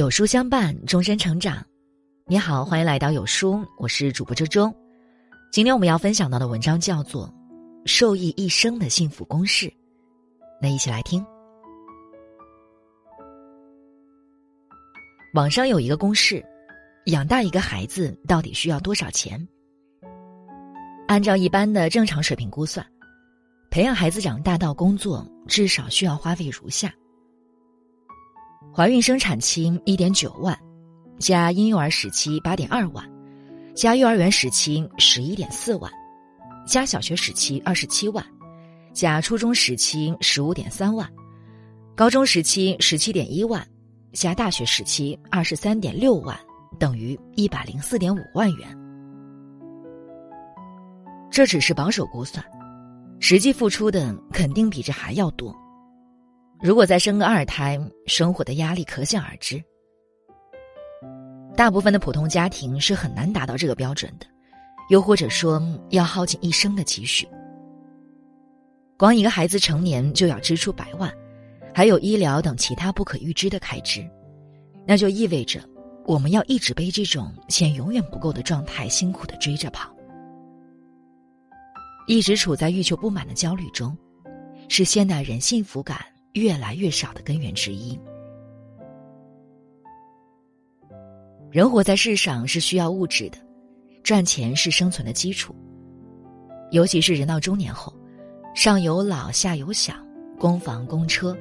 有书相伴，终身成长。你好，欢迎来到有书，我是主播周周。今天我们要分享到的文章叫做《受益一生的幸福公式》，那一起来听。网上有一个公式，养大一个孩子到底需要多少钱？按照一般的正常水平估算，培养孩子长大到工作，至少需要花费如下。怀孕生产期一点九万，加婴幼儿时期八点二万，加幼儿园时期十一点四万，加小学时期二十七万，加初中时期十五点三万，高中时期十七点一万，加大学时期二十三点六万，等于一百零四点五万元。这只是保守估算，实际付出的肯定比这还要多。如果再生个二胎，生活的压力可想而知。大部分的普通家庭是很难达到这个标准的，又或者说要耗尽一生的积蓄。光一个孩子成年就要支出百万，还有医疗等其他不可预知的开支，那就意味着我们要一直背这种钱永远不够的状态，辛苦的追着跑，一直处在欲求不满的焦虑中，是现代人幸福感。越来越少的根源之一。人活在世上是需要物质的，赚钱是生存的基础。尤其是人到中年后，上有老下有小，供房供车，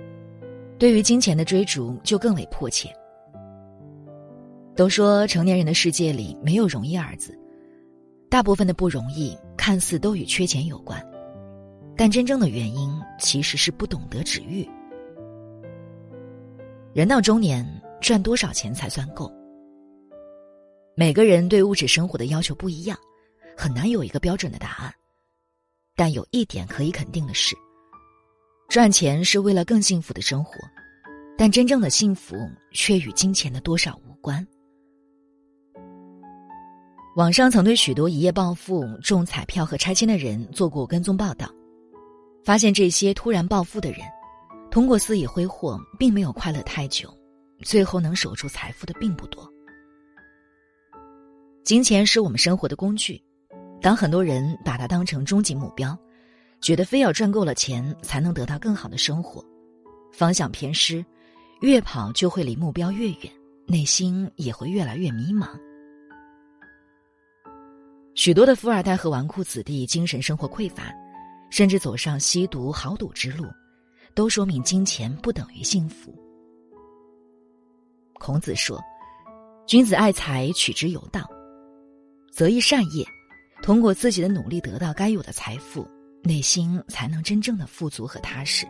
对于金钱的追逐就更为迫切。都说成年人的世界里没有容易二字，大部分的不容易看似都与缺钱有关，但真正的原因其实是不懂得止欲。人到中年，赚多少钱才算够？每个人对物质生活的要求不一样，很难有一个标准的答案。但有一点可以肯定的是，赚钱是为了更幸福的生活，但真正的幸福却与金钱的多少无关。网上曾对许多一夜暴富、中彩票和拆迁的人做过跟踪报道，发现这些突然暴富的人。通过肆意挥霍，并没有快乐太久，最后能守住财富的并不多。金钱是我们生活的工具，当很多人把它当成终极目标，觉得非要赚够了钱才能得到更好的生活，方向偏失，越跑就会离目标越远，内心也会越来越迷茫。许多的富二代和纨绔子弟精神生活匮乏，甚至走上吸毒豪赌之路。都说明金钱不等于幸福。孔子说：“君子爱财，取之有道，择一善业，通过自己的努力得到该有的财富，内心才能真正的富足和踏实。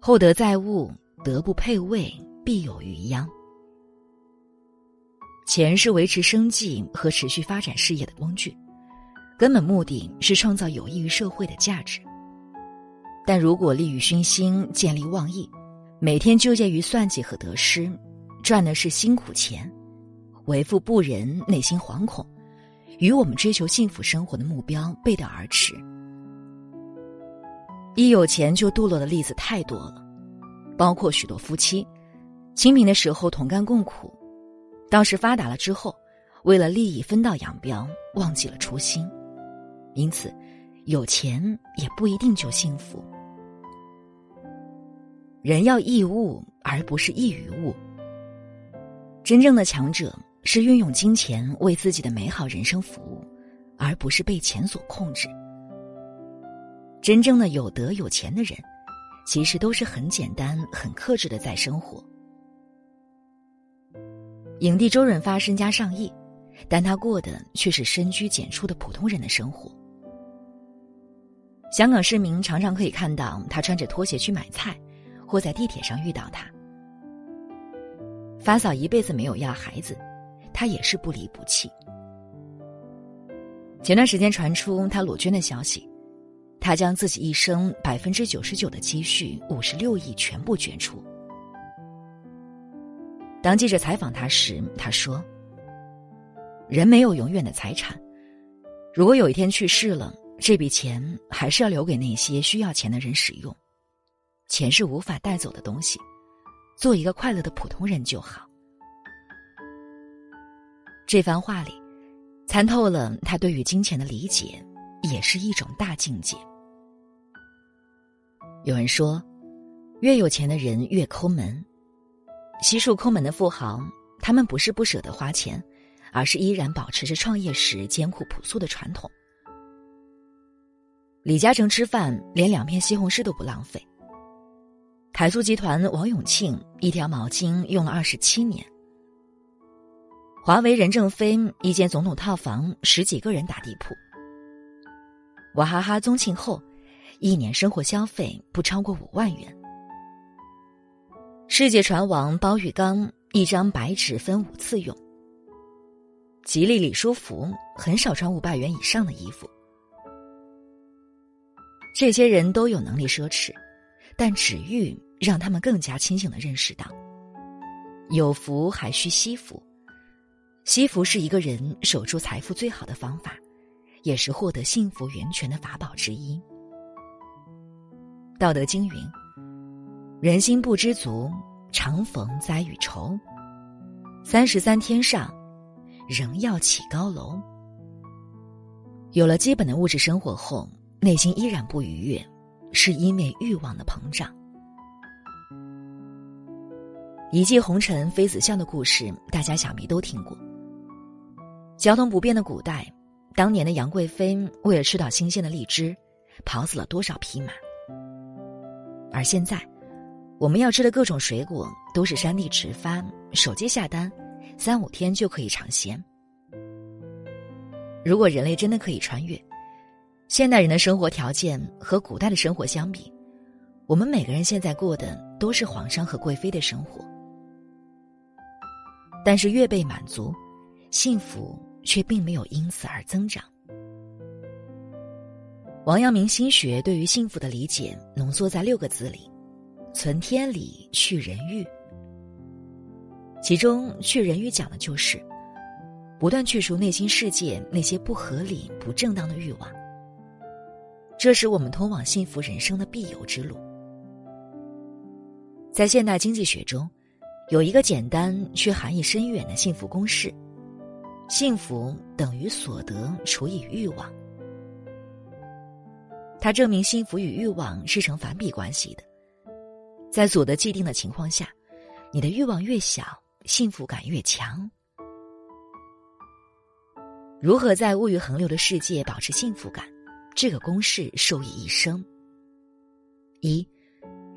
厚德载物，德不配位，必有余殃。钱是维持生计和持续发展事业的工具，根本目的是创造有益于社会的价值。”但如果利欲熏心、见利忘义，每天纠结于算计和得失，赚的是辛苦钱，为富不仁，内心惶恐，与我们追求幸福生活的目标背道而驰。一有钱就堕落的例子太多了，包括许多夫妻，清贫的时候同甘共苦，倒是发达了之后，为了利益分道扬镳，忘记了初心。因此，有钱也不一定就幸福。人要易物，而不是易于物。真正的强者是运用金钱为自己的美好人生服务，而不是被钱所控制。真正的有德有钱的人，其实都是很简单、很克制的在生活。影帝周润发身家上亿，但他过的却是深居简出的普通人的生活。香港市民常常可以看到他穿着拖鞋去买菜。或在地铁上遇到他，发嫂一辈子没有要孩子，他也是不离不弃。前段时间传出他裸捐的消息，他将自己一生百分之九十九的积蓄五十六亿全部捐出。当记者采访他时，他说：“人没有永远的财产，如果有一天去世了，这笔钱还是要留给那些需要钱的人使用。”钱是无法带走的东西，做一个快乐的普通人就好。这番话里，参透了他对于金钱的理解，也是一种大境界。有人说，越有钱的人越抠门。悉数抠门的富豪，他们不是不舍得花钱，而是依然保持着创业时艰苦朴素的传统。李嘉诚吃饭连两片西红柿都不浪费。凯苏集团王永庆一条毛巾用了二十七年。华为任正非一间总统套房十几个人打地铺。娃哈哈宗庆后。一年生活消费不超过五万元。世界船王包玉刚一张白纸分五次用。吉利李书福很少穿五百元以上的衣服。这些人都有能力奢侈，但纸玉让他们更加清醒的认识到，有福还需惜福。惜福是一个人守住财富最好的方法，也是获得幸福源泉的法宝之一。道德经云：“人心不知足，常逢灾与愁。三十三天上，仍要起高楼。”有了基本的物质生活后，内心依然不愉悦，是因为欲望的膨胀。一骑红尘妃子笑的故事，大家想必都听过。交通不便的古代，当年的杨贵妃为了吃到新鲜的荔枝，跑死了多少匹马？而现在，我们要吃的各种水果都是山地直发，手机下单，三五天就可以尝鲜。如果人类真的可以穿越，现代人的生活条件和古代的生活相比，我们每个人现在过的都是皇上和贵妃的生活。但是越被满足，幸福却并没有因此而增长。王阳明心学对于幸福的理解浓缩在六个字里：存天理，去人欲。其中去人欲讲的就是不断去除内心世界那些不合理、不正当的欲望。这是我们通往幸福人生的必由之路。在现代经济学中，有一个简单却含义深远的幸福公式：幸福等于所得除以欲望。它证明幸福与欲望是成反比关系的，在所得既定的情况下，你的欲望越小，幸福感越强。如何在物欲横流的世界保持幸福感？这个公式受益一生。一，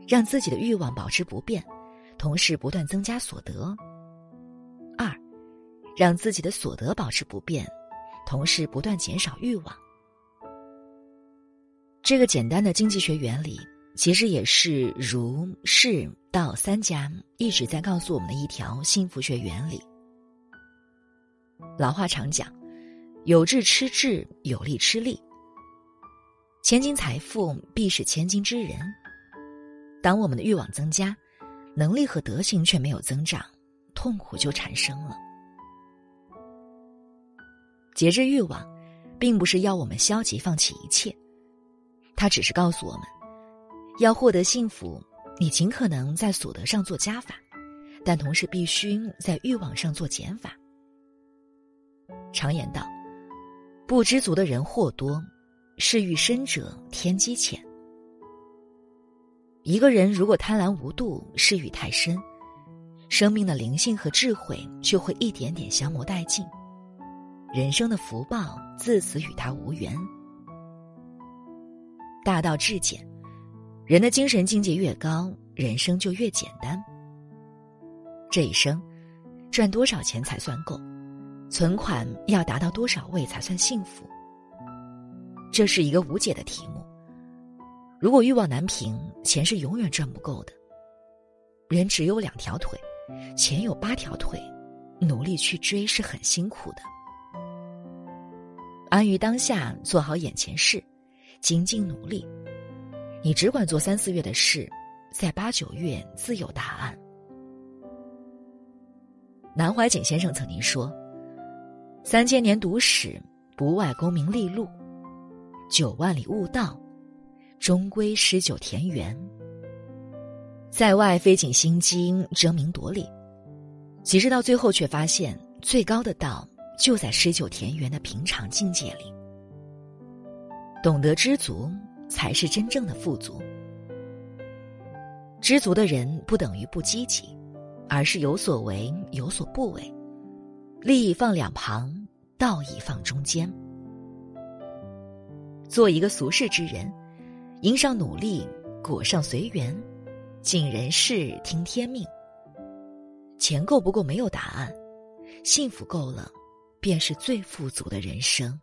让自己的欲望保持不变，同时不断增加所得；二，让自己的所得保持不变，同时不断减少欲望。这个简单的经济学原理，其实也是儒、释、道三家一直在告诉我们的一条幸福学原理。老话常讲：“有志吃志，有力吃力。”千金财富必是千金之人。当我们的欲望增加，能力和德行却没有增长，痛苦就产生了。节制欲望，并不是要我们消极放弃一切。他只是告诉我们，要获得幸福，你尽可能在所得上做加法，但同时必须在欲望上做减法。常言道：“不知足的人祸多，是欲深者天机浅。”一个人如果贪婪无度，是欲太深，生命的灵性和智慧就会一点点消磨殆尽，人生的福报自此与他无缘。大道至简，人的精神境界越高，人生就越简单。这一生，赚多少钱才算够？存款要达到多少位才算幸福？这是一个无解的题目。如果欲望难平，钱是永远赚不够的。人只有两条腿，钱有八条腿，努力去追是很辛苦的。安于当下，做好眼前事。精进努力，你只管做三四月的事，在八九月自有答案。南怀瑾先生曾经说：“三千年读史，不外功名利禄；九万里悟道，终归诗酒田园。”在外费尽心机，争名夺利，其实到最后却发现，最高的道就在诗酒田园的平常境界里。懂得知足，才是真正的富足。知足的人不等于不积极，而是有所为，有所不为，利益放两旁，道义放中间。做一个俗世之人，迎上努力，裹上随缘，尽人事，听天命。钱够不够没有答案，幸福够了，便是最富足的人生。